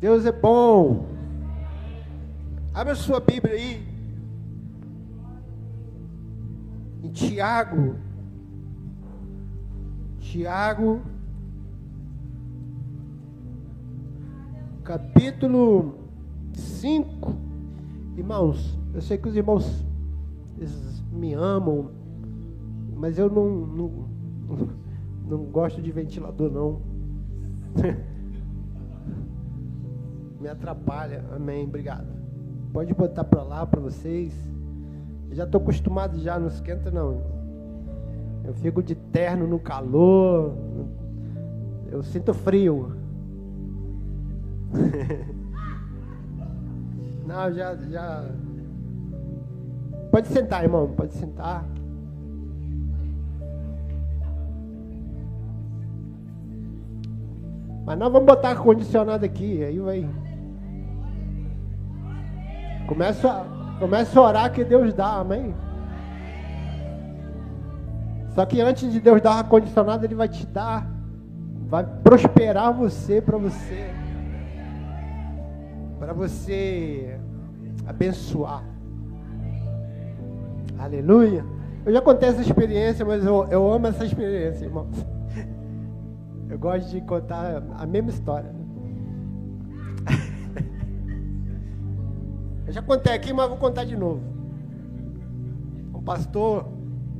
Deus é bom. Abra sua Bíblia aí. Em Tiago. Tiago. Capítulo 5. Irmãos, eu sei que os irmãos me amam, mas eu não, não, não gosto de ventilador não. me atrapalha. Amém. Obrigado. Pode botar para lá para vocês. Eu já estou acostumado já, não esquenta não. Eu fico de terno no calor. Eu sinto frio. não, já, já. Pode sentar, irmão. Pode sentar. Mas nós vamos botar ar-condicionado aqui, aí vai. Começa, começa a orar que Deus dá, amém? Só que antes de Deus dar ar-condicionado, Ele vai te dar, vai prosperar você para você, para você abençoar. Aleluia. Eu já contei essa experiência, mas eu, eu amo essa experiência, irmão. Eu gosto de contar a mesma história. Eu já contei aqui, mas vou contar de novo. Um pastor,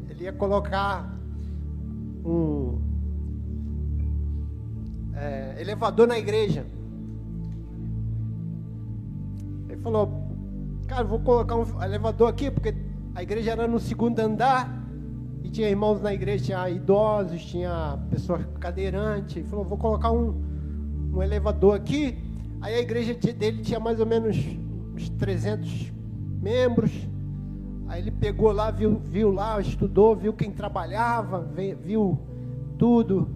ele ia colocar um é, elevador na igreja. Ele falou, cara, vou colocar um elevador aqui, porque a igreja era no segundo andar, e tinha irmãos na igreja, tinha idosos, tinha pessoas cadeirantes. Ele falou, vou colocar um, um elevador aqui. Aí a igreja dele tinha mais ou menos uns 300 membros. Aí ele pegou lá, viu, viu lá, estudou, viu quem trabalhava, viu tudo,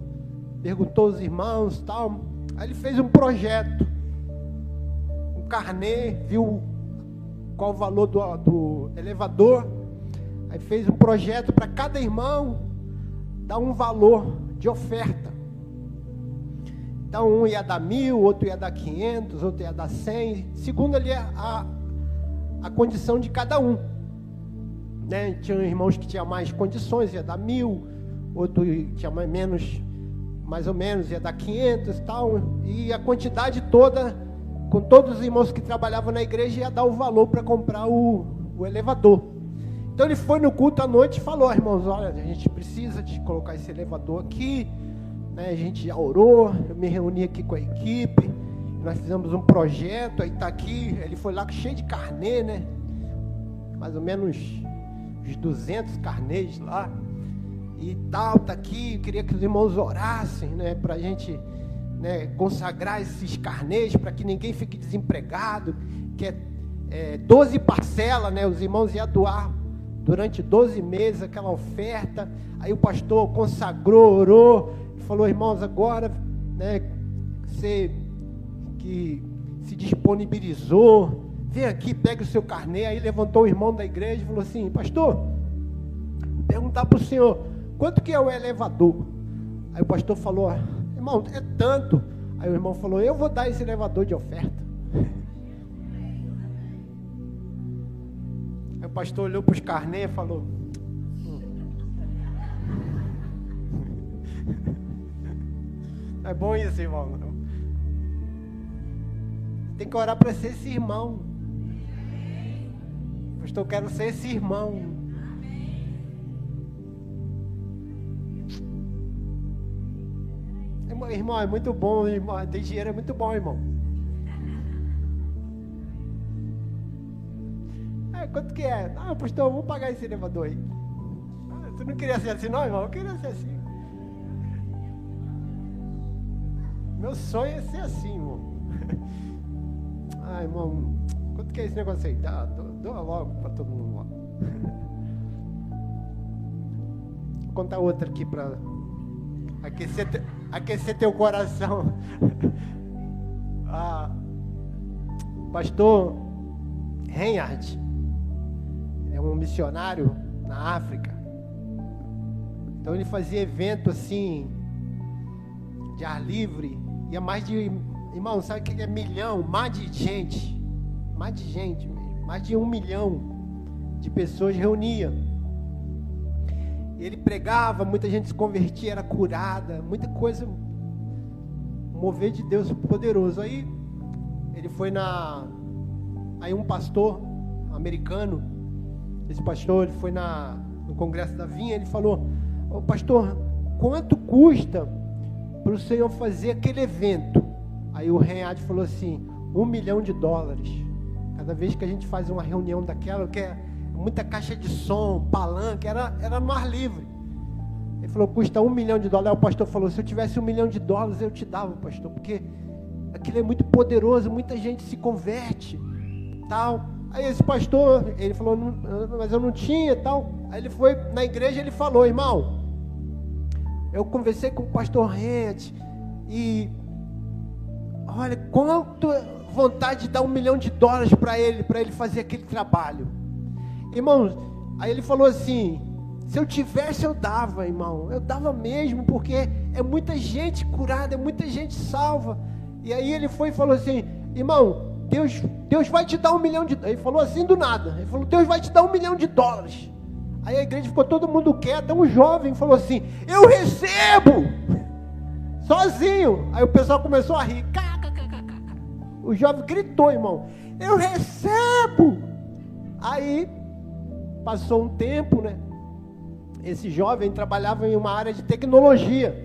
perguntou aos irmãos tal. Aí ele fez um projeto, um carnê, viu qual o valor do, do elevador. Aí fez um projeto para cada irmão dar um valor de oferta. Então um ia dar mil, outro ia dar quinhentos, outro ia dar cem, segundo ali a, a condição de cada um. Né? Tinha irmãos que tinham mais condições, ia dar mil, outro tinha mais, menos, mais ou menos, ia dar quinhentos e tal. E a quantidade toda, com todos os irmãos que trabalhavam na igreja, ia dar o valor para comprar o, o elevador. Então ele foi no culto à noite e falou, irmãos, olha, a gente precisa de colocar esse elevador aqui né? A gente já orou, eu me reuni aqui com a equipe, nós fizemos um projeto, aí está aqui, ele foi lá cheio de carnê, né? Mais ou menos uns 200 carnês lá. E tal, tá aqui, eu queria que os irmãos orassem, né, para a gente né, consagrar esses carnês, para que ninguém fique desempregado, que é, é 12 parcelas, né, os irmãos iam doar durante 12 meses aquela oferta, aí o pastor consagrou, orou, falou, irmãos, agora, né, você que se disponibilizou, vem aqui, pega o seu carnê. Aí levantou o irmão da igreja e falou assim: Pastor, perguntar para o senhor, quanto que é o elevador? Aí o pastor falou: Irmão, é tanto. Aí o irmão falou: Eu vou dar esse elevador de oferta. Aí o pastor olhou para os carnê e falou: É bom isso, irmão. Tem que orar para ser esse irmão. Pastor, eu quero ser esse irmão. Irmão, é muito bom, irmão. Ter dinheiro é muito bom, irmão. É, quanto que é? Ah, pastor, vamos pagar esse elevador aí. Ah, tu não queria ser assim, não, irmão? Eu queria ser assim. Meu sonho é ser assim, irmão. Ah, irmão, quanto que é esse negócio aí? Dá, doa logo para todo mundo. Vou contar outra aqui para aquecer, te, aquecer teu coração. ah, pastor Reinhard é um missionário na África. Então ele fazia evento assim de ar livre ia mais de Irmão, sabe o que é milhão? Mais de gente. Mais de gente mesmo. Mais de um milhão de pessoas reunia. Ele pregava, muita gente se convertia, era curada, muita coisa. Mover de Deus poderoso. Aí ele foi na. Aí um pastor americano, esse pastor, ele foi na, no Congresso da Vinha, ele falou, ô pastor, quanto custa para o senhor fazer aquele evento? Aí o Renhard falou assim, um milhão de dólares. Cada vez que a gente faz uma reunião daquela, que é muita caixa de som, palanque, era, era no ar livre. Ele falou, custa um milhão de dólares. Aí o pastor falou, se eu tivesse um milhão de dólares, eu te dava, pastor, porque aquilo é muito poderoso, muita gente se converte, tal. Aí esse pastor, ele falou, mas eu não tinha, tal. Aí ele foi na igreja, ele falou, irmão, eu conversei com o pastor Rente e olha quanto vontade de dar um milhão de dólares para ele, para ele fazer aquele trabalho. Irmãos, aí ele falou assim: se eu tivesse, eu dava, irmão. Eu dava mesmo, porque é muita gente curada, é muita gente salva. E aí ele foi e falou assim: irmão, Deus, Deus vai te dar um milhão de Ele falou assim do nada. Ele falou: Deus vai te dar um milhão de dólares. Aí a igreja ficou todo mundo quieto. Um jovem falou assim: Eu recebo! Sozinho. Aí o pessoal começou a rir. O jovem gritou, irmão: Eu recebo! Aí passou um tempo, né? Esse jovem trabalhava em uma área de tecnologia.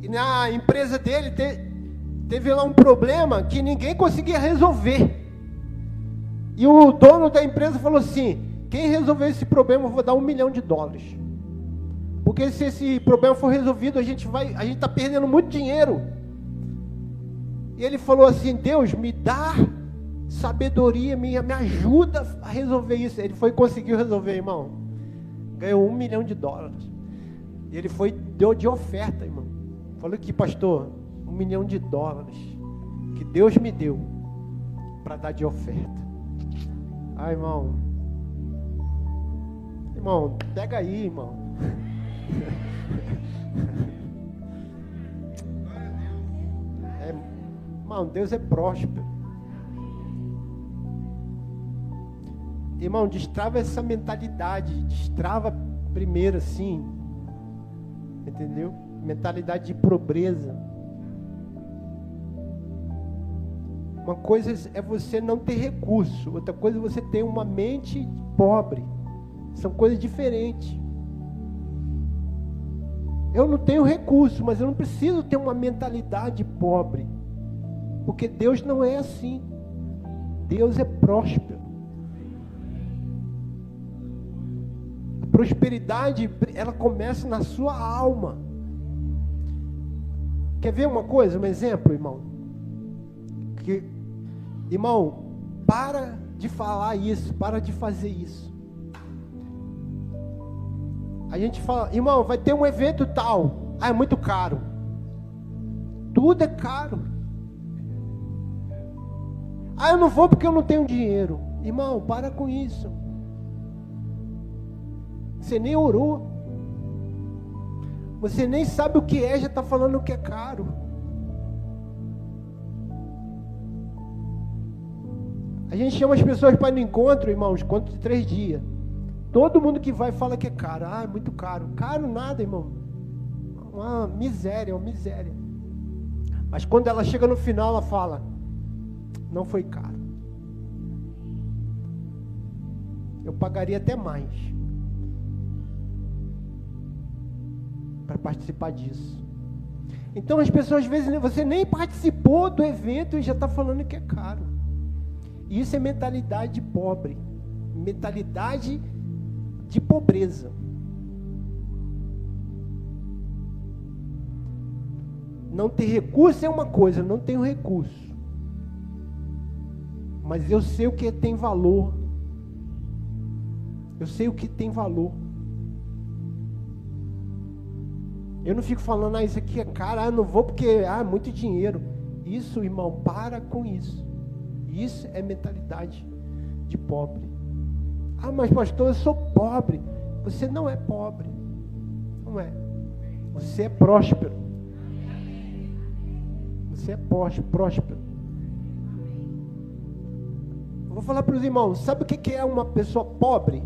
E na empresa dele te, teve lá um problema que ninguém conseguia resolver. E o dono da empresa falou assim: quem resolver esse problema, eu vou dar um milhão de dólares. Porque se esse problema for resolvido, a gente vai, a gente está perdendo muito dinheiro. E ele falou assim: Deus, me dá sabedoria, me, me ajuda a resolver isso. Ele foi conseguiu resolver, irmão. Ganhou um milhão de dólares. E ele foi, deu de oferta, irmão. Falou aqui, pastor, um milhão de dólares que Deus me deu para dar de oferta. Ah, irmão. Irmão, pega aí, irmão. É, irmão, Deus é próspero. Irmão, destrava essa mentalidade. Destrava primeiro assim. Entendeu? Mentalidade de pobreza. Uma coisa é você não ter recurso, outra coisa é você ter uma mente pobre. São coisas diferentes. Eu não tenho recurso, mas eu não preciso ter uma mentalidade pobre. Porque Deus não é assim. Deus é próspero. A prosperidade, ela começa na sua alma. Quer ver uma coisa, um exemplo, irmão? Que Irmão, para de falar isso, para de fazer isso. A gente fala, irmão, vai ter um evento tal. Ah, é muito caro. Tudo é caro. Ah, eu não vou porque eu não tenho dinheiro. Irmão, para com isso. Você nem orou. Você nem sabe o que é, já está falando que é caro. A gente chama as pessoas para ir no encontro, irmãos, encontro de três dias. Todo mundo que vai fala que é caro. Ah, é muito caro. Caro nada, irmão. Uma miséria, uma miséria. Mas quando ela chega no final, ela fala: Não foi caro. Eu pagaria até mais para participar disso. Então as pessoas às vezes você nem participou do evento e já está falando que é caro. Isso é mentalidade pobre, mentalidade de pobreza. Não ter recurso é uma coisa, não tenho recurso. Mas eu sei o que tem valor. Eu sei o que tem valor. Eu não fico falando, ah, isso aqui é caro, ah, não vou porque, ah, é muito dinheiro. Isso, irmão, para com isso. Isso é mentalidade de pobre. Ah, mas pastor, eu sou pobre. Você não é pobre. Não é. Você é próspero. Você é próspero. Eu vou falar para os irmãos: sabe o que é uma pessoa pobre?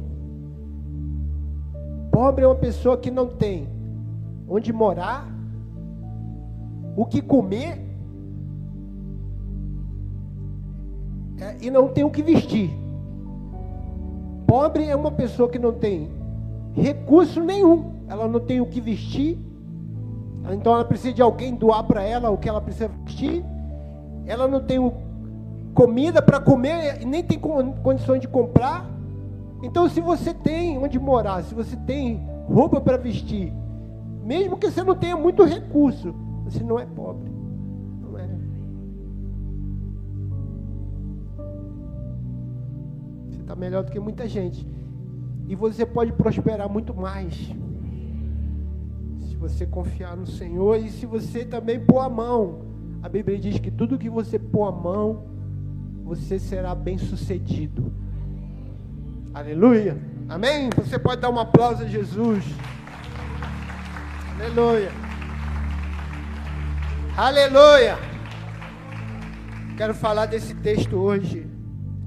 Pobre é uma pessoa que não tem onde morar, o que comer é, e não tem o que vestir. Pobre é uma pessoa que não tem recurso nenhum, ela não tem o que vestir, então ela precisa de alguém doar para ela o que ela precisa vestir, ela não tem comida para comer e nem tem condições de comprar. Então, se você tem onde morar, se você tem roupa para vestir, mesmo que você não tenha muito recurso, você não é pobre. Está melhor do que muita gente. E você pode prosperar muito mais. Se você confiar no Senhor e se você também pôr a mão. A Bíblia diz que tudo que você pôr a mão, você será bem sucedido. Aleluia. Amém? Você pode dar um aplauso a Jesus. Aleluia. Aleluia. Quero falar desse texto hoje.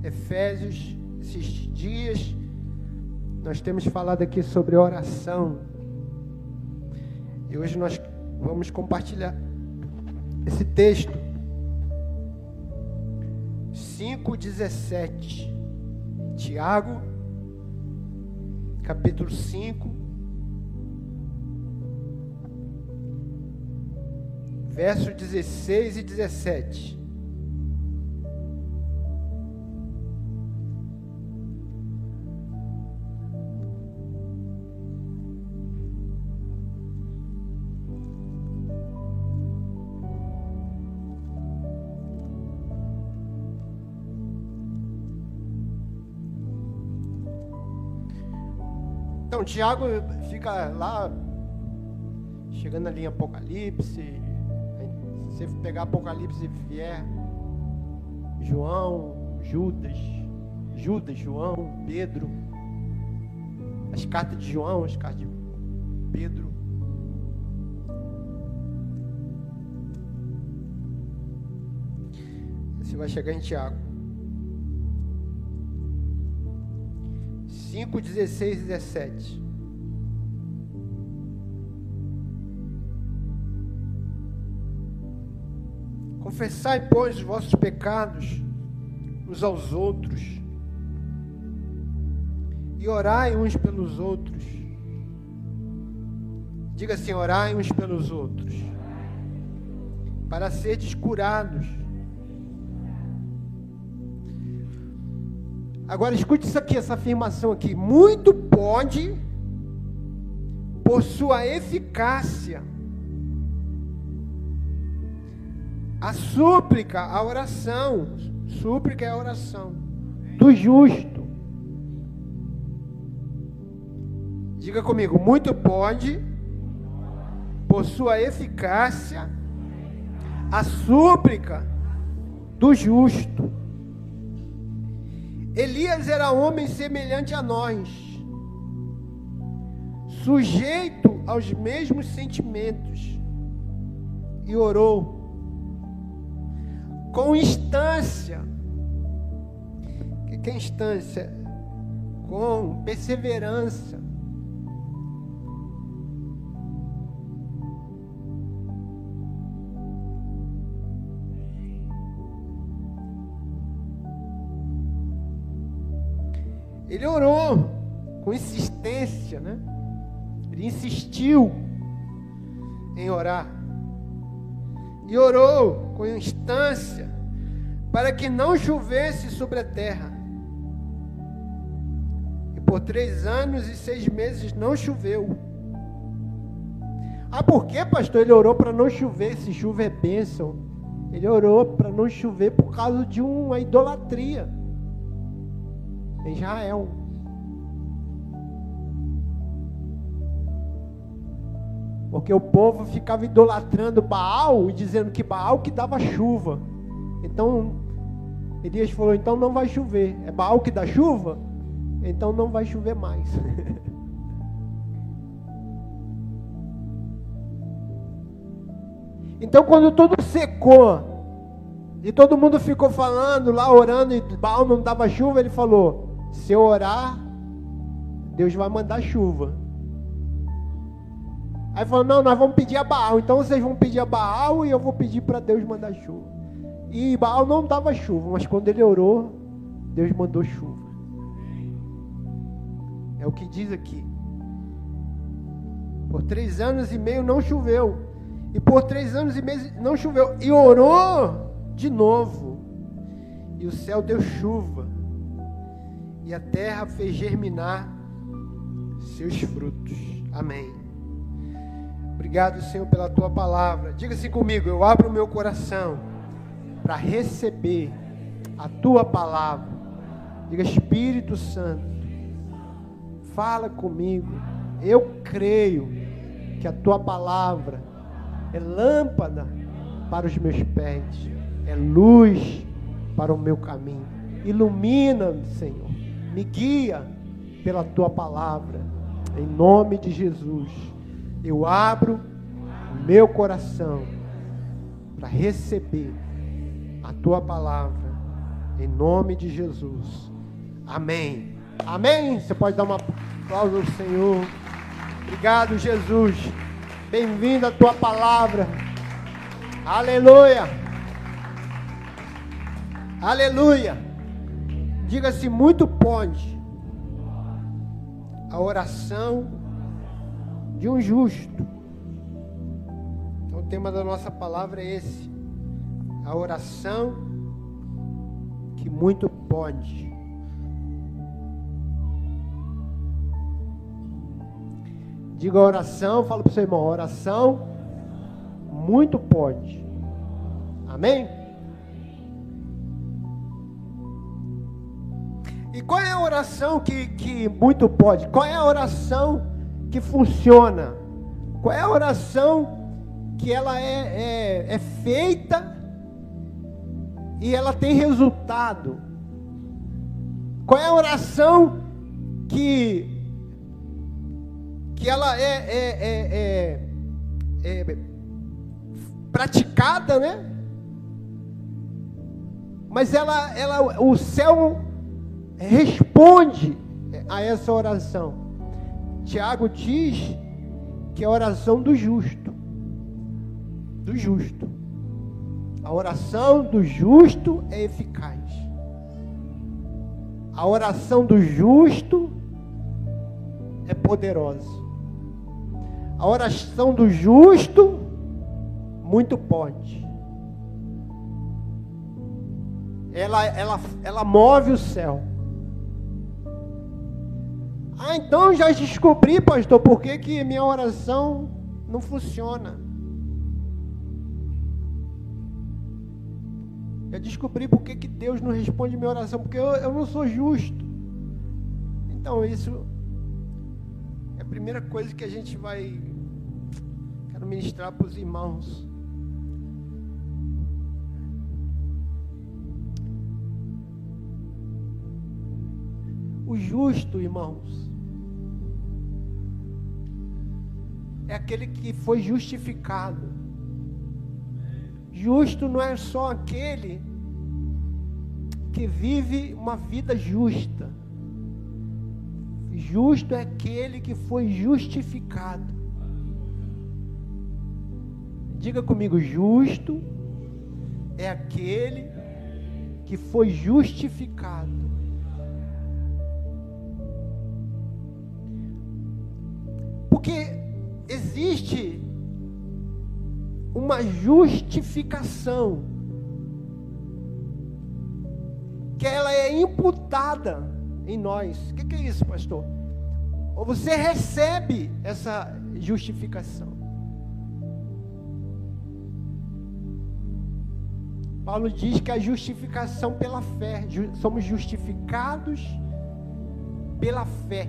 Efésios, esses dias. Nós temos falado aqui sobre oração. E hoje nós vamos compartilhar esse texto. 5,17. Tiago capítulo 5, versos 16 e 17. Tiago fica lá, chegando ali em Apocalipse. Se você pegar Apocalipse e vier, João, Judas, Judas, João, Pedro, as cartas de João, as cartas de Pedro. Você vai chegar em Tiago. 5, 16 e 17. Confessai, pois, os vossos pecados uns aos outros, e orai uns pelos outros. Diga assim: orai uns pelos outros, para seres curados. Agora escute isso aqui, essa afirmação aqui. Muito pode, por sua eficácia, a súplica, a oração, súplica é a oração do justo. Diga comigo, muito pode, por sua eficácia, a súplica do justo. Elias era homem semelhante a nós, sujeito aos mesmos sentimentos, e orou com instância. Que é instância? Com perseverança. Ele orou com insistência, né? Ele insistiu em orar. E orou com instância para que não chovesse sobre a terra. E por três anos e seis meses não choveu. Ah, por que, pastor? Ele orou para não chover. Se chuva é bênção. Ele orou para não chover por causa de uma idolatria em Israel. Porque o povo ficava idolatrando Baal e dizendo que Baal que dava chuva. Então, Elias falou: então não vai chover. É Baal que dá chuva? Então não vai chover mais. Então, quando tudo secou, e todo mundo ficou falando lá, orando, e Baal não dava chuva, ele falou: se eu orar, Deus vai mandar chuva. Aí falou: não, nós vamos pedir a Baal. Então vocês vão pedir a Baal e eu vou pedir para Deus mandar chuva. E Baal não dava chuva, mas quando ele orou, Deus mandou chuva. É o que diz aqui. Por três anos e meio não choveu. E por três anos e meio não choveu. E orou de novo. E o céu deu chuva. E a terra fez germinar seus frutos. Amém. Obrigado, Senhor, pela tua palavra. Diga-se comigo, eu abro o meu coração para receber a tua palavra. Diga, Espírito Santo, fala comigo. Eu creio que a tua palavra é lâmpada para os meus pés, é luz para o meu caminho. Ilumina-me, Senhor. Me guia pela tua palavra. Em nome de Jesus, eu abro o meu coração para receber a tua palavra. Em nome de Jesus. Amém. Amém. Você pode dar uma aplauso ao Senhor. Obrigado, Jesus. Bem-vindo à tua palavra. Aleluia. Aleluia. Diga-se muito pode a oração de um justo. Então o tema da nossa palavra é esse. A oração que muito pode. Diga oração, fala para o seu irmão, oração muito pode. Amém? E qual é a oração que, que muito pode? Qual é a oração que funciona? Qual é a oração que ela é, é, é feita e ela tem resultado? Qual é a oração que que ela é, é, é, é, é praticada, né? Mas ela, ela, o céu responde a essa oração. Tiago diz que é a oração do justo, do justo. A oração do justo é eficaz. A oração do justo é poderosa. A oração do justo muito pode. Ela, ela, ela move o céu. Ah, então já descobri, pastor, por que, que minha oração não funciona. Eu descobri por que, que Deus não responde minha oração, porque eu, eu não sou justo. Então, isso é a primeira coisa que a gente vai Quero ministrar para os irmãos. O justo, irmãos, é aquele que foi justificado. Justo não é só aquele que vive uma vida justa. Justo é aquele que foi justificado. Diga comigo, justo é aquele que foi justificado. Porque existe uma justificação que ela é imputada em nós. O que, que é isso, pastor? Ou você recebe essa justificação. Paulo diz que a justificação pela fé, somos justificados pela fé.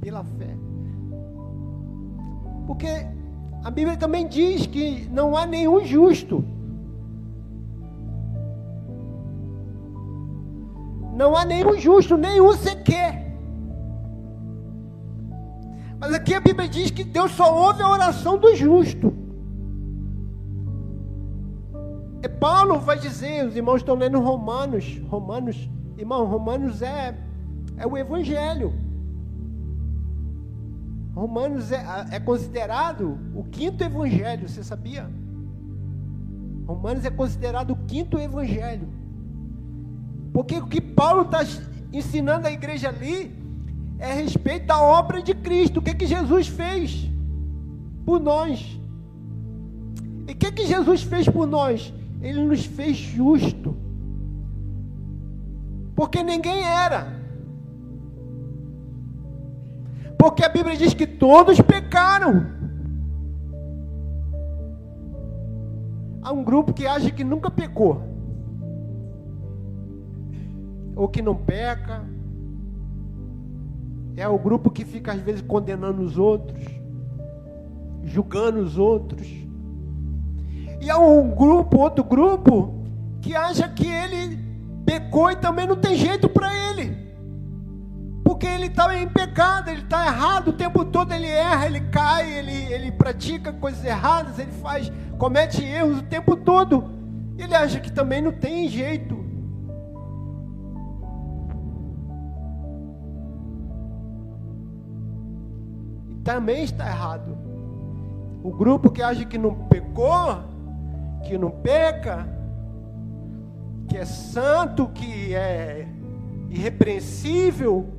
Pela fé. Porque a Bíblia também diz que não há nenhum justo. Não há nenhum justo, nenhum sequer. Mas aqui a Bíblia diz que Deus só ouve a oração do justo. E Paulo vai dizer, os irmãos estão lendo Romanos, Romanos, irmão, Romanos é, é o Evangelho. Romanos é, é considerado o quinto Evangelho, você sabia? Romanos é considerado o quinto Evangelho. Porque o que Paulo está ensinando a igreja ali é a respeito da obra de Cristo. O que, que Jesus fez por nós? E o que, que Jesus fez por nós? Ele nos fez justo. Porque ninguém era. Porque a Bíblia diz que todos pecaram. Há um grupo que acha que nunca pecou. Ou que não peca. É o grupo que fica às vezes condenando os outros, julgando os outros. E há um grupo, outro grupo, que acha que ele pecou e também não tem jeito para ele. Porque ele está em pecado, ele está errado o tempo todo, ele erra, ele cai, ele, ele pratica coisas erradas, ele faz, comete erros o tempo todo. Ele acha que também não tem jeito. E também está errado. O grupo que acha que não pecou, que não peca, que é santo, que é irrepreensível,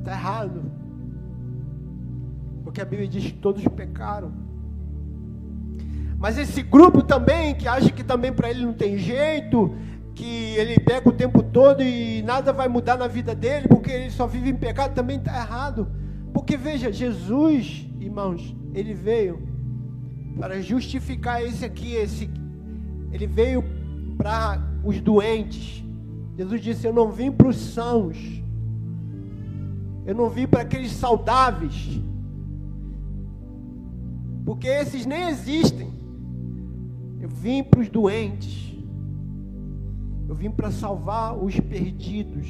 está errado. Porque a Bíblia diz que todos pecaram. Mas esse grupo também, que acha que também para ele não tem jeito, que ele pega o tempo todo e nada vai mudar na vida dele, porque ele só vive em pecado, também está errado. Porque veja, Jesus, irmãos, ele veio para justificar esse aqui, esse ele veio para os doentes. Jesus disse: Eu não vim para os sãos. Eu não vim para aqueles saudáveis. Porque esses nem existem. Eu vim para os doentes. Eu vim para salvar os perdidos,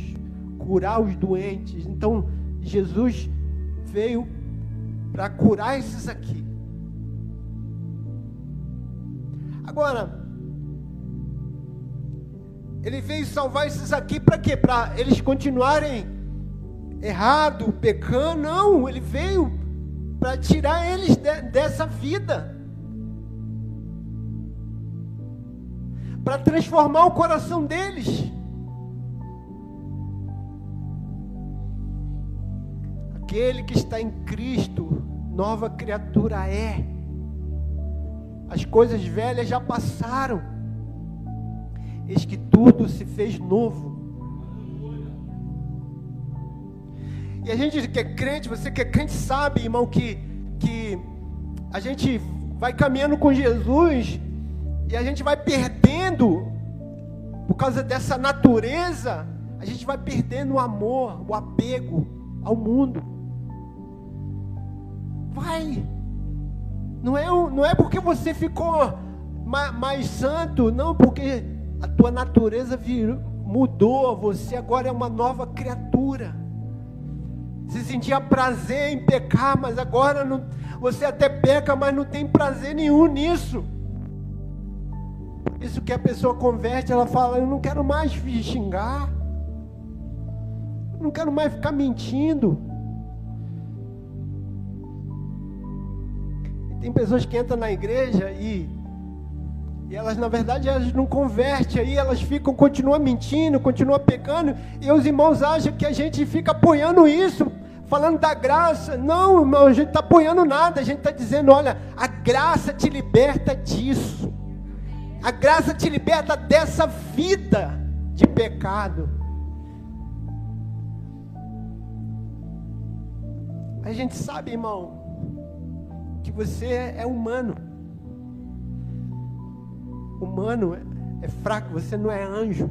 curar os doentes. Então, Jesus veio para curar esses aqui. Agora, ele veio salvar esses aqui para quê? Para eles continuarem errado, pecando? Não, ele veio para tirar eles de, dessa vida. Para transformar o coração deles. Aquele que está em Cristo, nova criatura é. As coisas velhas já passaram. Eis que tudo se fez novo. E a gente que é crente, você que é crente sabe, irmão, que, que a gente vai caminhando com Jesus e a gente vai perdendo, por causa dessa natureza, a gente vai perdendo o amor, o apego ao mundo. Vai. Não é, não é porque você ficou mais, mais santo, não, porque a tua natureza virou, mudou, você agora é uma nova criatura. Você sentia prazer em pecar, mas agora não, você até peca, mas não tem prazer nenhum nisso. Isso que a pessoa converte, ela fala: Eu não quero mais xingar, eu não quero mais ficar mentindo. Tem pessoas que entram na igreja e, e elas, na verdade, elas não convertem, aí elas ficam, continuam mentindo, continuam pecando, e os irmãos acham que a gente fica apoiando isso, falando da graça. Não, irmão, a gente está apoiando nada, a gente está dizendo: olha, a graça te liberta disso, a graça te liberta dessa vida de pecado. A gente sabe, irmão, que você é humano. Humano é, é fraco, você não é anjo.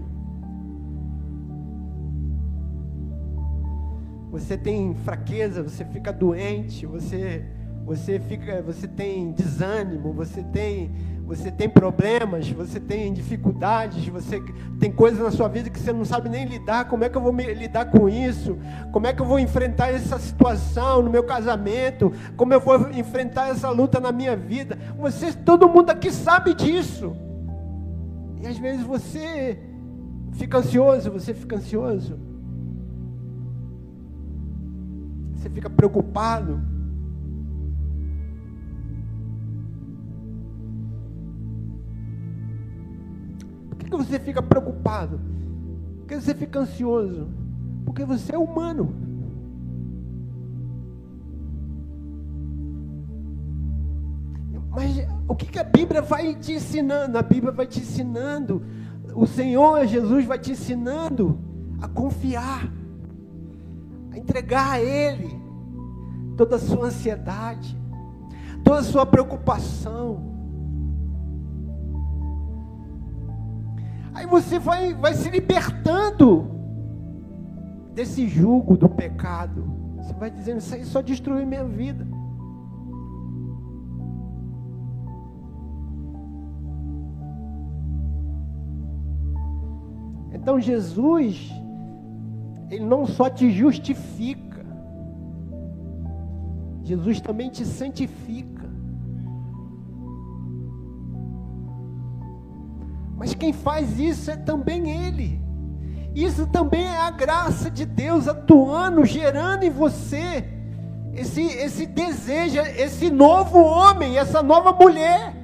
Você tem fraqueza, você fica doente, você você fica, você tem desânimo, você tem você tem problemas, você tem dificuldades, você tem coisas na sua vida que você não sabe nem lidar. Como é que eu vou lidar com isso? Como é que eu vou enfrentar essa situação no meu casamento? Como eu vou enfrentar essa luta na minha vida? Você, todo mundo aqui sabe disso. E às vezes você fica ansioso, você fica ansioso. Você fica preocupado. que você fica preocupado? Por que você fica ansioso? Porque você é humano. Mas o que, que a Bíblia vai te ensinando? A Bíblia vai te ensinando. O Senhor Jesus vai te ensinando a confiar, a entregar a Ele toda a sua ansiedade, toda a sua preocupação. Aí você vai, vai se libertando desse jugo do pecado. Você vai dizendo, isso aí só destruiu minha vida. Então Jesus, Ele não só te justifica, Jesus também te santifica. Mas quem faz isso é também Ele. Isso também é a graça de Deus atuando, gerando em você esse, esse desejo, esse novo homem, essa nova mulher.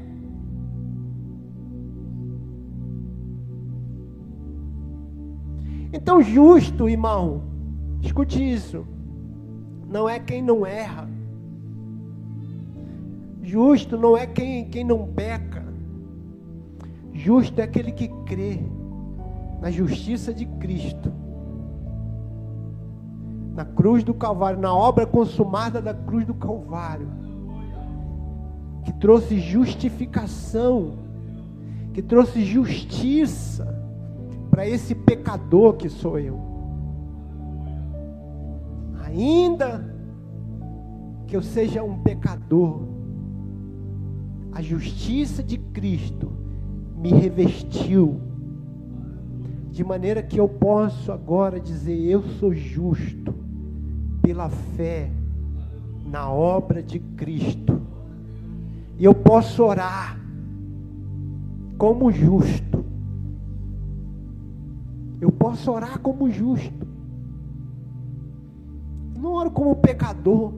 Então, justo, irmão, escute isso, não é quem não erra, justo não é quem, quem não peca, Justo é aquele que crê na justiça de Cristo, na cruz do Calvário, na obra consumada da cruz do Calvário, que trouxe justificação, que trouxe justiça para esse pecador que sou eu. Ainda que eu seja um pecador, a justiça de Cristo me revestiu, de maneira que eu posso agora dizer: eu sou justo pela fé na obra de Cristo, e eu posso orar como justo. Posso orar como justo. não oro como pecador.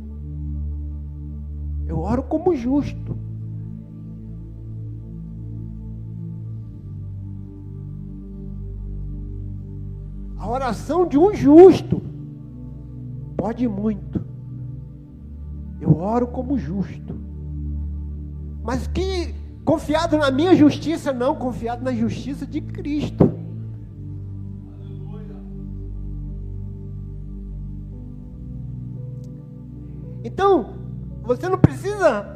Eu oro como justo. A oração de um justo pode muito. Eu oro como justo. Mas que confiado na minha justiça, não, confiado na justiça de Cristo. Então, você não precisa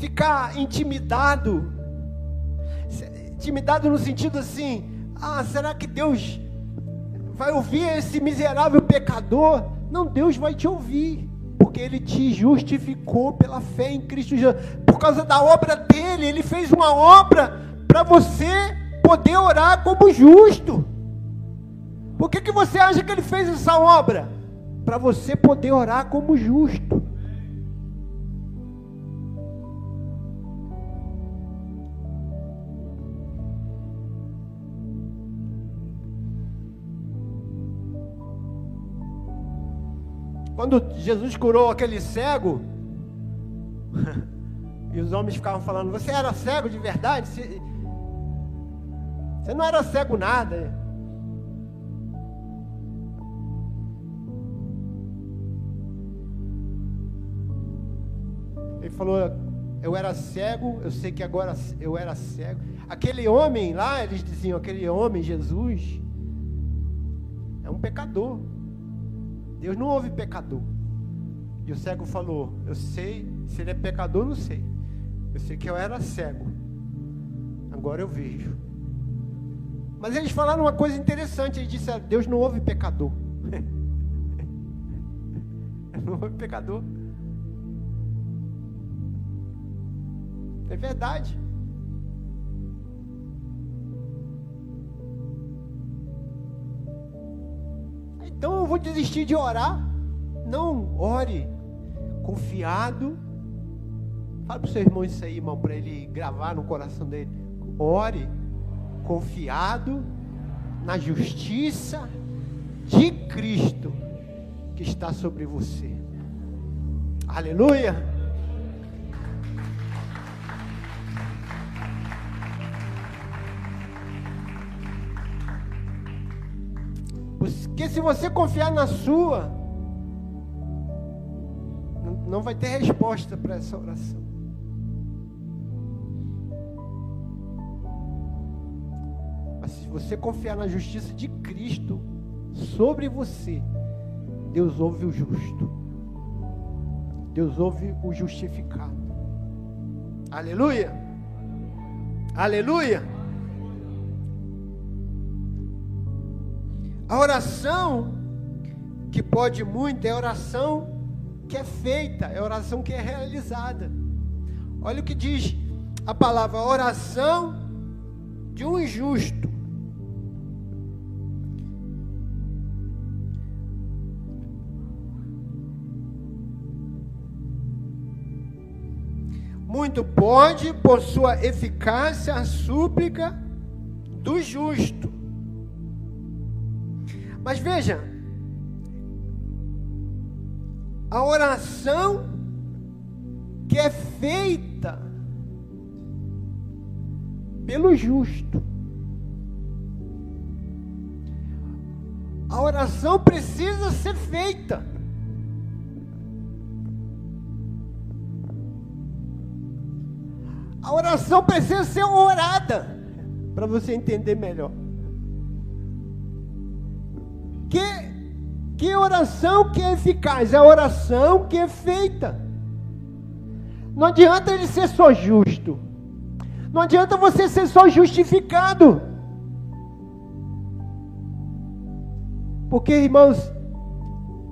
ficar intimidado. Intimidado no sentido assim: ah, será que Deus vai ouvir esse miserável pecador? Não, Deus vai te ouvir, porque Ele te justificou pela fé em Cristo Jesus, por causa da obra dele, Ele fez uma obra para você poder orar como justo. Por que, que você acha que Ele fez essa obra? Para você poder orar como justo. Quando Jesus curou aquele cego, e os homens ficavam falando: Você era cego de verdade? Você, não era cego nada. Falou: Eu era cego, eu sei que agora eu era cego. Aquele homem lá, eles diziam: Aquele homem, Jesus, é um pecador. Deus não ouve pecador. E o cego falou: Eu sei, se ele é pecador, não sei. Eu sei que eu era cego. Agora eu vejo. Mas eles falaram uma coisa interessante. Eles disseram: Deus não ouve pecador. não ouve pecador. É verdade. Então eu vou desistir de orar. Não ore confiado. Fala para o seu irmão isso aí, irmão, para ele gravar no coração dele. Ore confiado na justiça de Cristo que está sobre você. Aleluia! Porque se você confiar na sua, não vai ter resposta para essa oração. Mas se você confiar na justiça de Cristo sobre você, Deus ouve o justo. Deus ouve o justificado. Aleluia. Aleluia. A oração que pode muito é a oração que é feita, é a oração que é realizada. Olha o que diz a palavra oração de um injusto. Muito pode, por sua eficácia, a súplica do justo. Mas veja, a oração que é feita pelo justo. A oração precisa ser feita. A oração precisa ser orada, para você entender melhor. Que, que oração que é eficaz? É a oração que é feita. Não adianta ele ser só justo. Não adianta você ser só justificado. Porque, irmãos,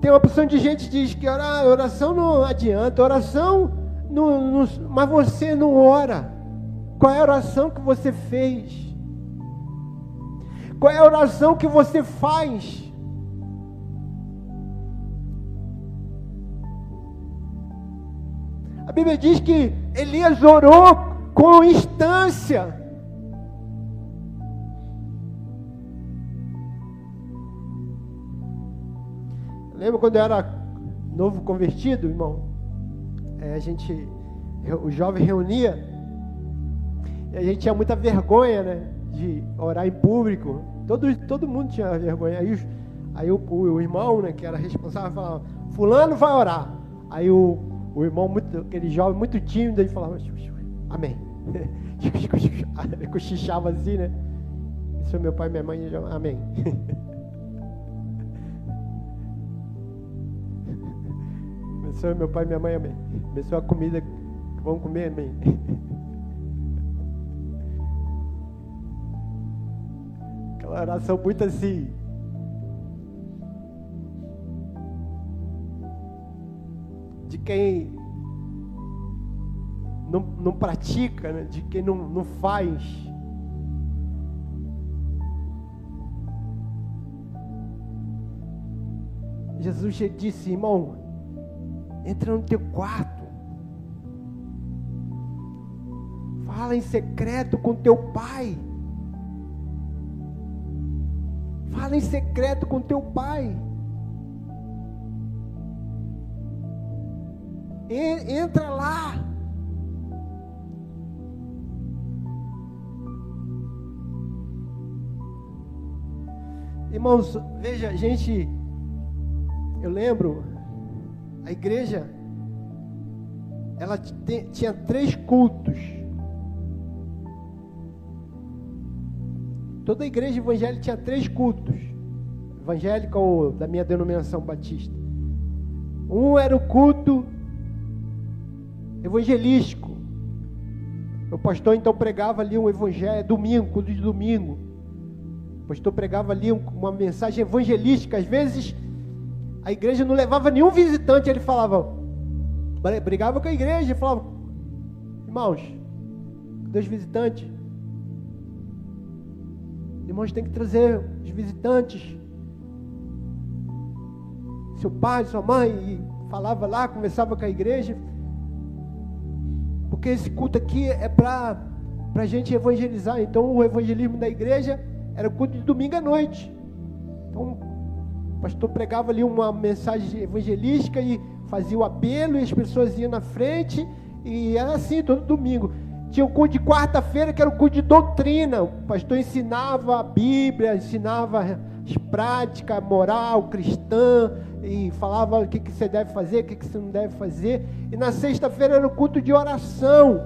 tem uma opção de gente que diz que orar, oração não adianta, oração, não, não, mas você não ora. Qual é a oração que você fez? Qual é a oração que você faz? Bíblia diz que Elias orou com instância. Lembra quando eu era novo convertido, irmão? É, a gente, o jovem reunia, e a gente tinha muita vergonha, né? De orar em público. Todo, todo mundo tinha vergonha. Aí, aí o, o, o irmão, né, que era responsável, falava: Fulano vai orar. Aí o o irmão, muito, aquele jovem muito tímido, ele falava, amém. Cochichava assim, né? Isso é meu pai e minha mãe, amém. Abençoe meu pai e minha mãe, amém. Abençoe a comida que vão comer, amém. Aquela oração muito assim. Quem não, não pratica, né? de quem não, não faz. Jesus disse, irmão, entra no teu quarto, fala em secreto com teu pai, fala em secreto com teu pai. Entra lá. Irmãos, veja, gente, eu lembro, a igreja, ela tinha três cultos. Toda a igreja evangélica tinha três cultos. Evangélica ou da minha denominação batista. Um era o culto evangelístico. O pastor então pregava ali um evangelho, domingo, culto de domingo. O pastor pregava ali uma mensagem evangelística. Às vezes a igreja não levava nenhum visitante, ele falava, brigava com a igreja falava, irmãos, dois visitantes. Irmãos, tem que trazer os visitantes. seu pai, sua mãe, e falava lá, conversava com a igreja. Porque esse culto aqui é para a gente evangelizar. Então o evangelismo da igreja era o culto de domingo à noite. Então o pastor pregava ali uma mensagem evangelística e fazia o apelo e as pessoas iam na frente e era assim todo domingo. Tinha o culto de quarta-feira que era o culto de doutrina. O pastor ensinava a Bíblia, ensinava as práticas, moral cristã e falava o que, que você deve fazer, o que, que você não deve fazer. E na sexta-feira era o culto de oração.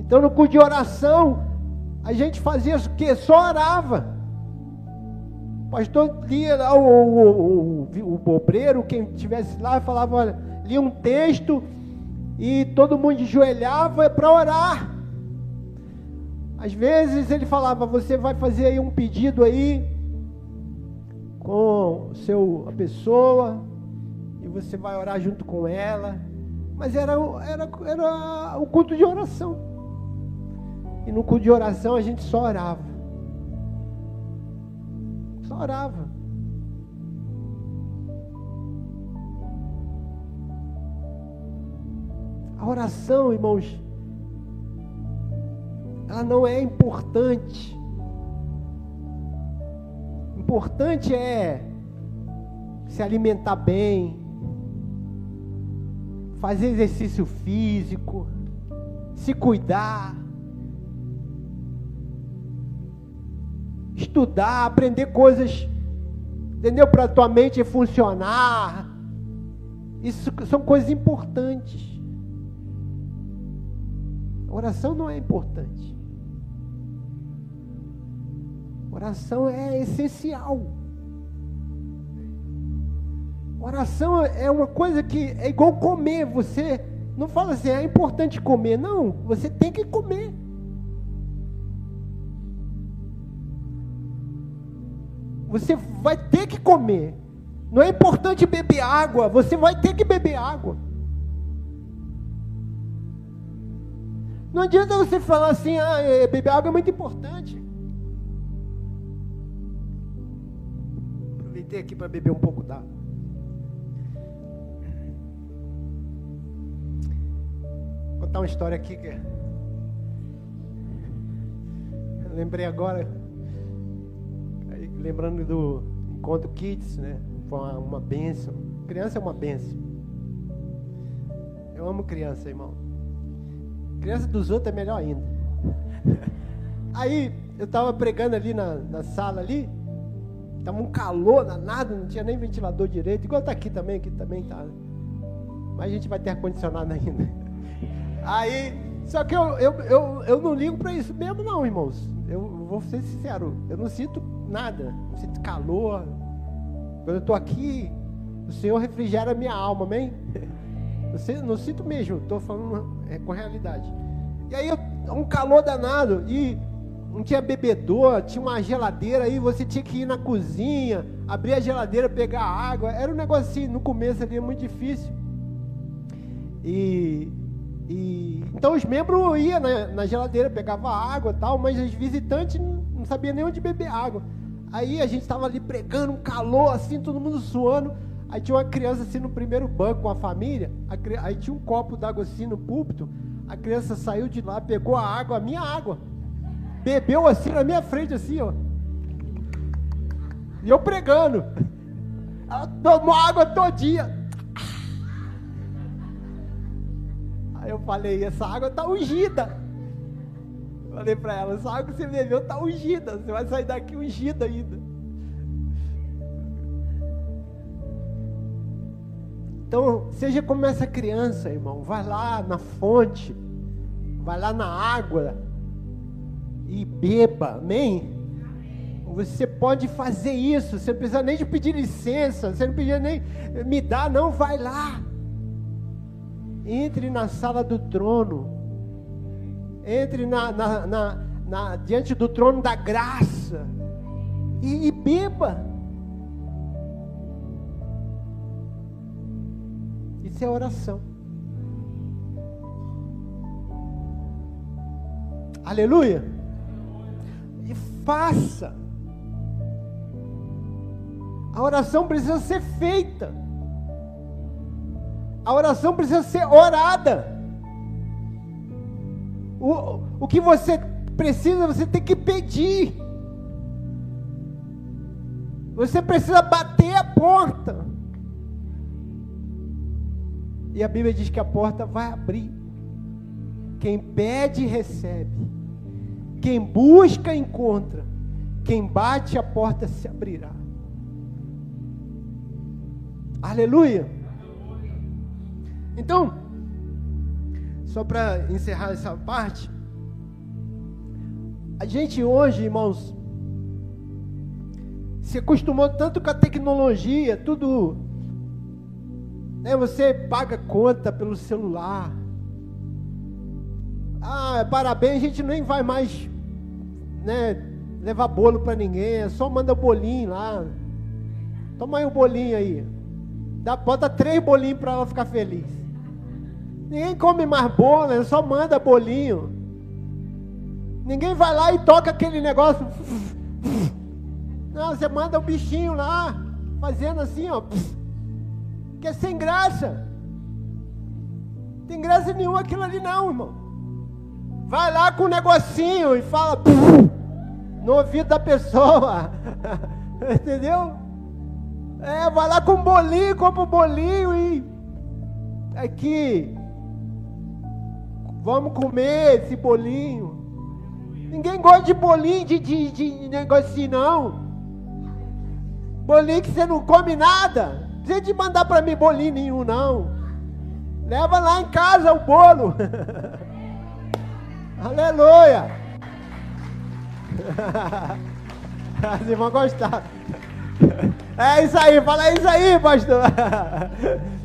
Então no culto de oração a gente fazia o que? Só orava. O pastor lia lá, o, o, o, o obreiro, quem estivesse lá, falava, olha, lia um texto e todo mundo ajoelhava para orar. Às vezes ele falava, você vai fazer aí um pedido aí com seu, a pessoa e você vai orar junto com ela. Mas era, era, era o culto de oração. E no culto de oração a gente só orava. Só orava. A oração, irmãos, ela não é importante. Importante é se alimentar bem, fazer exercício físico, se cuidar. estudar, aprender coisas, entendeu? Para a tua mente funcionar. Isso são coisas importantes. oração não é importante. Oração é essencial. Oração é uma coisa que é igual comer. Você não fala assim, é importante comer. Não, você tem que comer. Você vai ter que comer. Não é importante beber água, você vai ter que beber água. Não adianta você falar assim, ah, é, beber água é muito importante. Aproveitei aqui para beber um pouco d'água. Contar uma história aqui que eu lembrei agora lembrando do encontro Kids, né? Foi uma, uma benção. Criança é uma benção. Eu amo criança, irmão. Criança dos outros é melhor ainda. Aí eu estava pregando ali na, na sala ali, tava um calor danado, não tinha nem ventilador direito, igual tá aqui também, aqui também tá. Mas a gente vai ter ar-condicionado ainda. Aí, só que eu, eu, eu, eu não ligo para isso mesmo não, irmãos. Eu vou ser sincero, eu não sinto nada, não sinto calor. Quando eu estou aqui, o Senhor refrigera a minha alma, amém? Não, não sinto mesmo, estou falando é, com realidade. E aí, um calor danado, e não tinha bebedor, tinha uma geladeira aí, você tinha que ir na cozinha, abrir a geladeira, pegar água. Era um negócio assim, no começo ali, muito difícil. E, e então os membros iam na, na geladeira, pegava água tal, mas os visitantes não sabiam nem onde beber água. Aí a gente estava ali pregando, um calor assim, todo mundo suando. Aí tinha uma criança assim no primeiro banco com a família. Aí tinha um copo d'água assim no púlpito. A criança saiu de lá, pegou a água, a minha água. Bebeu assim na minha frente, assim, ó. E eu pregando. Ela tomou água todinha. Aí eu falei, essa água está ungida. Falei para ela, essa água que você bebeu está ungida. Você vai sair daqui ungida ainda. Então, seja como essa criança, irmão. Vai lá na fonte. Vai lá na água. E beba. Amém? Você pode fazer isso. Você não precisa nem de pedir licença. Você não precisa nem me dar, não. Vai lá. Entre na sala do trono. Entre na, na, na, na diante do trono da graça. E, e beba. Isso é oração. Aleluia. E faça. A oração precisa ser feita. A oração precisa ser orada. O, o que você precisa, você tem que pedir. Você precisa bater a porta. E a Bíblia diz que a porta vai abrir. Quem pede, recebe. Quem busca, encontra. Quem bate, a porta se abrirá. Aleluia. Então, só para encerrar essa parte, a gente hoje, irmãos, se acostumou tanto com a tecnologia, tudo. Né, você paga conta pelo celular. Ah, parabéns, a gente nem vai mais né, levar bolo para ninguém, é só manda bolinho lá. Toma aí o bolinho aí. Dá, bota três bolinhos para ela ficar feliz. Ninguém come mais bolo, só manda bolinho. Ninguém vai lá e toca aquele negócio. Não, você manda o bichinho lá, fazendo assim, ó. Que é sem graça. Tem graça nenhuma aquilo ali não, irmão. Vai lá com o um negocinho e fala no ouvido da pessoa. Entendeu? É, vai lá com bolinho, compra um bolinho e aqui Vamos comer esse bolinho. Ninguém gosta de bolinho de, de, de negócio assim, não. Bolinho que você não come nada. Não precisa de mandar para mim bolinho nenhum, não. Leva lá em casa o bolo. Aleluia. As irmãs gostaram. É isso aí, fala isso aí, pastor.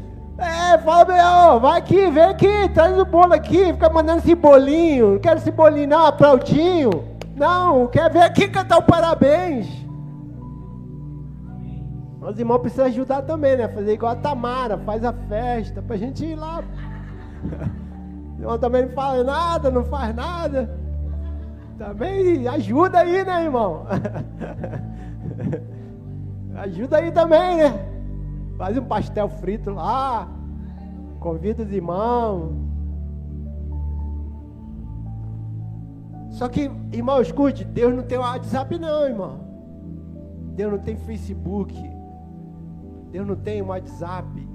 É, fala, meu, vai aqui, vem aqui, traz o bolo aqui, fica mandando esse bolinho. Não quero esse bolinho, não, aplaudinho. Não, quer vir aqui cantar o parabéns. Os irmãos precisam ajudar também, né? Fazer igual a Tamara, faz a festa, pra gente ir lá. O irmão também não fala nada, não faz nada. Também ajuda aí, né, irmão? ajuda aí também, né? Faz um pastel frito lá. Convida os irmãos. Só que, irmão, escute, Deus não tem WhatsApp não, irmão. Deus não tem Facebook. Deus não tem WhatsApp.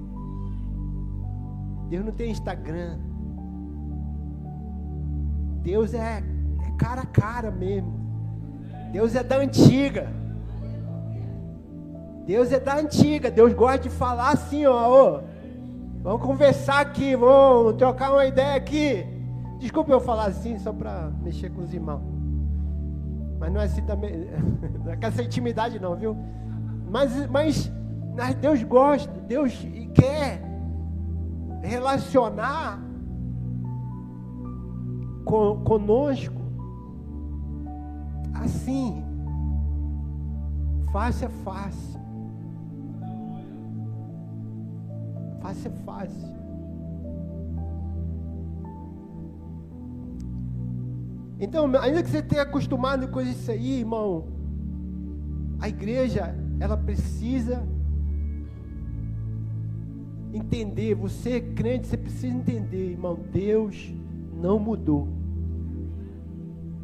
Deus não tem Instagram. Deus é, é cara a cara mesmo. Deus é da antiga. Deus é da antiga, Deus gosta de falar assim, ó, ó, vamos conversar aqui, vamos trocar uma ideia aqui. Desculpa eu falar assim, só para mexer com os irmãos. Mas não é assim também, não é com essa intimidade não, viu? Mas, mas, mas Deus gosta, Deus quer relacionar conosco assim, face a face. Face a face. Então, ainda que você tenha acostumado com isso aí, irmão, a igreja, ela precisa entender, você crente, você precisa entender, irmão, Deus não mudou.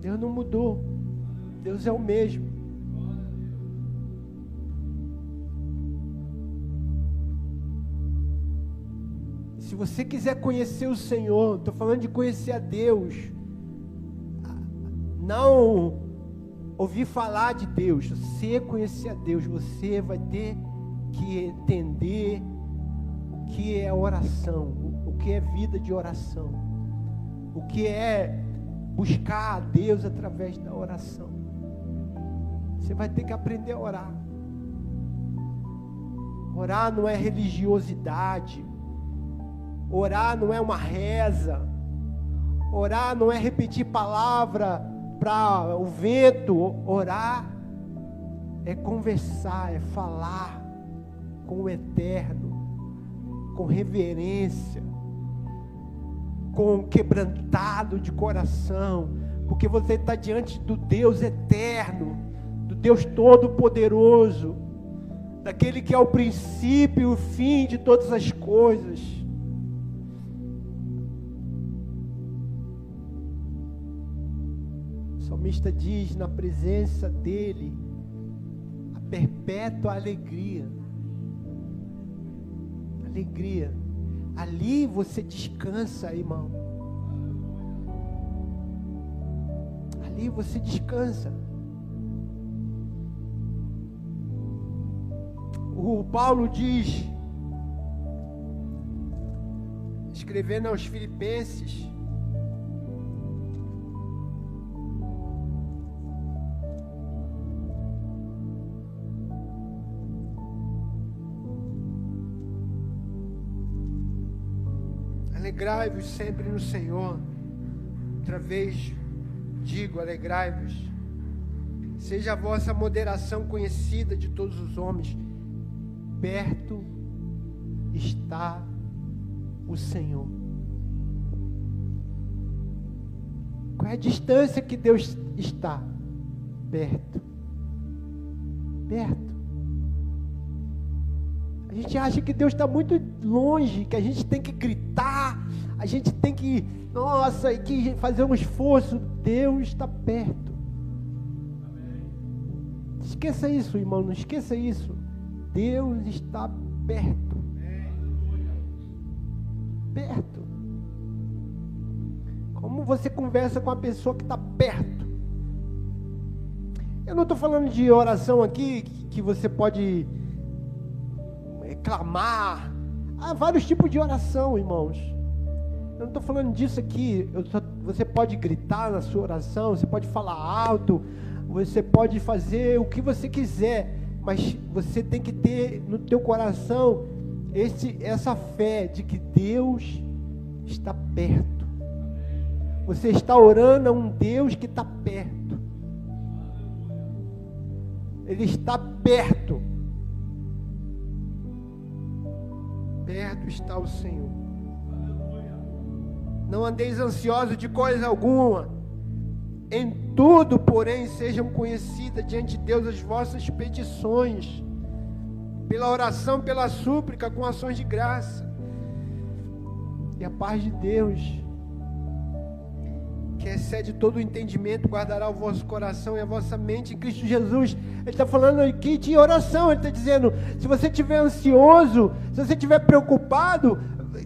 Deus não mudou. Deus é o mesmo. Se você quiser conhecer o Senhor, estou falando de conhecer a Deus, não ouvir falar de Deus, você conhecer a Deus, você vai ter que entender o que é oração, o que é vida de oração, o que é buscar a Deus através da oração. Você vai ter que aprender a orar. Orar não é religiosidade. Orar não é uma reza. Orar não é repetir palavra para o vento. Orar é conversar, é falar com o eterno, com reverência, com quebrantado de coração, porque você está diante do Deus eterno, Deus Todo-Poderoso. daquele que é o princípio e o fim de todas as coisas. O salmista diz: na presença dele, a perpétua alegria. Alegria. Ali você descansa, irmão. Ali você descansa. O Paulo diz, escrevendo aos Filipenses, Alegrai-vos sempre no Senhor. Outra vez digo: alegrai-vos. Seja a vossa moderação conhecida de todos os homens perto está o Senhor. Qual é a distância que Deus está? Perto. Perto. A gente acha que Deus está muito longe, que a gente tem que gritar, a gente tem que, nossa, que fazer um esforço. Deus está perto. Esqueça isso, irmão, não esqueça isso. Deus está perto. Perto. Como você conversa com a pessoa que está perto? Eu não estou falando de oração aqui que você pode clamar. Há vários tipos de oração, irmãos. Eu não estou falando disso aqui. Só, você pode gritar na sua oração, você pode falar alto, você pode fazer o que você quiser mas você tem que ter no teu coração esse, essa fé de que Deus está perto. Você está orando a um Deus que está perto. Ele está perto. Perto está o Senhor. Não andeis ansiosos de coisa alguma em tudo, porém, sejam conhecidas diante de Deus as vossas petições, pela oração, pela súplica, com ações de graça. E a paz de Deus, que excede todo o entendimento, guardará o vosso coração e a vossa mente em Cristo Jesus. Ele está falando aqui de oração, ele está dizendo: se você estiver ansioso, se você estiver preocupado,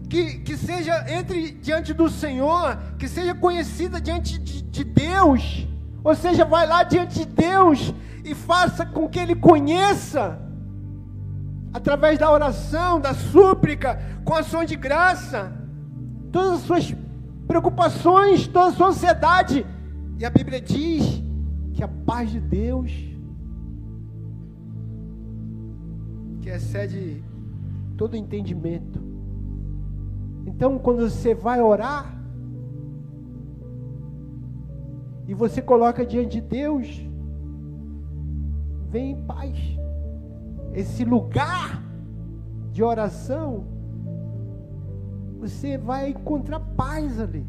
que, que seja entre diante do Senhor, que seja conhecida diante de, de Deus, ou seja, vai lá diante de Deus e faça com que Ele conheça, através da oração, da súplica, com ações de graça, todas as suas preocupações, toda a sua ansiedade. E a Bíblia diz que a paz de Deus, que excede todo entendimento, então, quando você vai orar, e você coloca diante de Deus, vem em paz. Esse lugar de oração, você vai encontrar paz ali.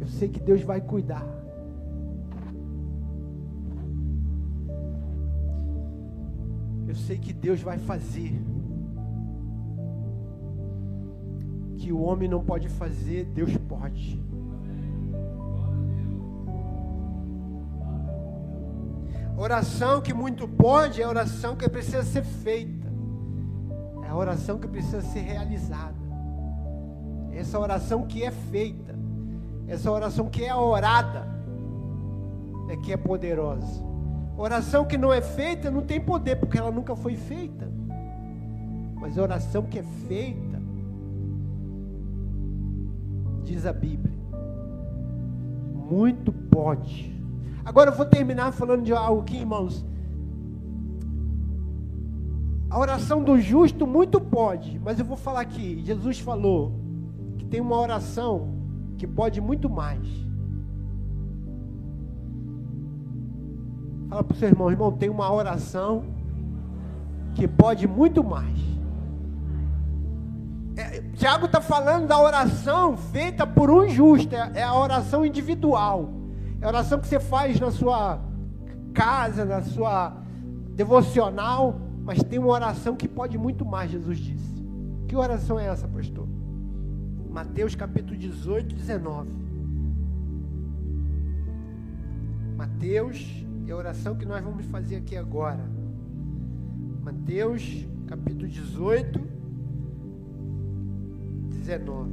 Eu sei que Deus vai cuidar. Eu sei que Deus vai fazer. Que o homem não pode fazer, Deus pode. Oração que muito pode é oração que precisa ser feita. É a oração que precisa ser realizada. Essa oração que é feita. Essa oração que é orada. É que é poderosa. Oração que não é feita não tem poder, porque ela nunca foi feita. Mas oração que é feita diz a Bíblia. Muito pode. Agora eu vou terminar falando de algo aqui, irmãos. A oração do justo muito pode, mas eu vou falar aqui. Jesus falou que tem uma oração que pode muito mais. Fala para o seu irmão, irmão, tem uma oração que pode muito mais. Tiago está falando da oração feita por um justo, é, é, a oração individual. É a oração que você faz na sua casa, na sua devocional, mas tem uma oração que pode muito mais, Jesus disse. Que oração é essa, pastor? Mateus capítulo 18, 19. Mateus, é a oração que nós vamos fazer aqui agora. Mateus capítulo 18, 19.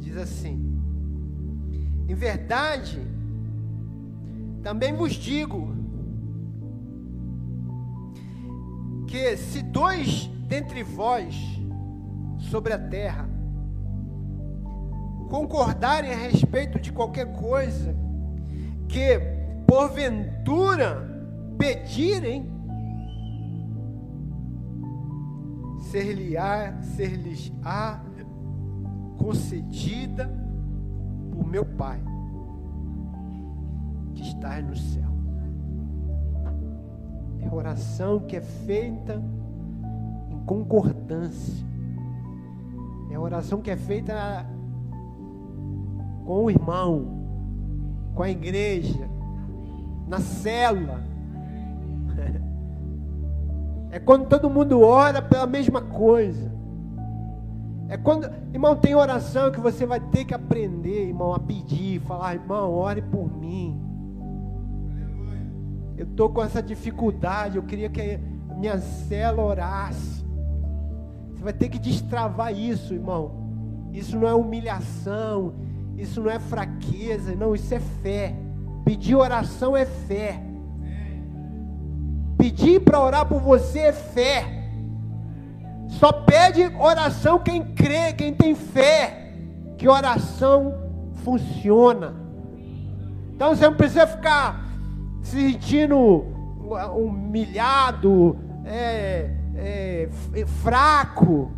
Diz assim: Em verdade, também vos digo que se dois dentre vós sobre a terra concordarem a respeito de qualquer coisa que porventura pedirem, ser-lhes-á ser concedida por meu Pai que está no céu. É oração que é feita em concordância. É oração que é feita com o irmão, com a igreja, na célula. É quando todo mundo ora pela mesma coisa. É quando, irmão, tem oração que você vai ter que aprender, irmão, a pedir, falar, irmão, ore por mim. Eu estou com essa dificuldade, eu queria que minha célula orasse. Você vai ter que destravar isso, irmão. Isso não é humilhação, isso não é fraqueza, não, isso é fé. Pedir oração é fé. Pedir para orar por você é fé. Só pede oração quem crê, quem tem fé, que oração funciona. Então você não precisa ficar se sentindo humilhado, é, é, é, fraco.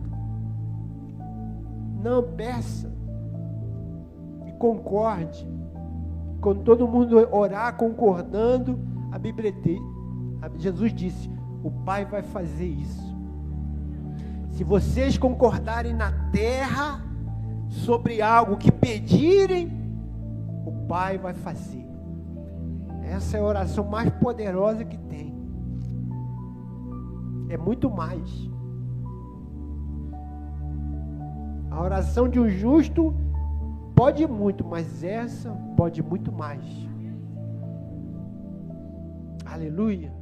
Não, peça e concorde. Quando todo mundo orar concordando, a Bíblia Jesus disse: o Pai vai fazer isso. Se vocês concordarem na terra sobre algo que pedirem, o Pai vai fazer. Essa é a oração mais poderosa que tem. É muito mais. A oração de um justo pode muito, mas essa pode muito mais. Aleluia.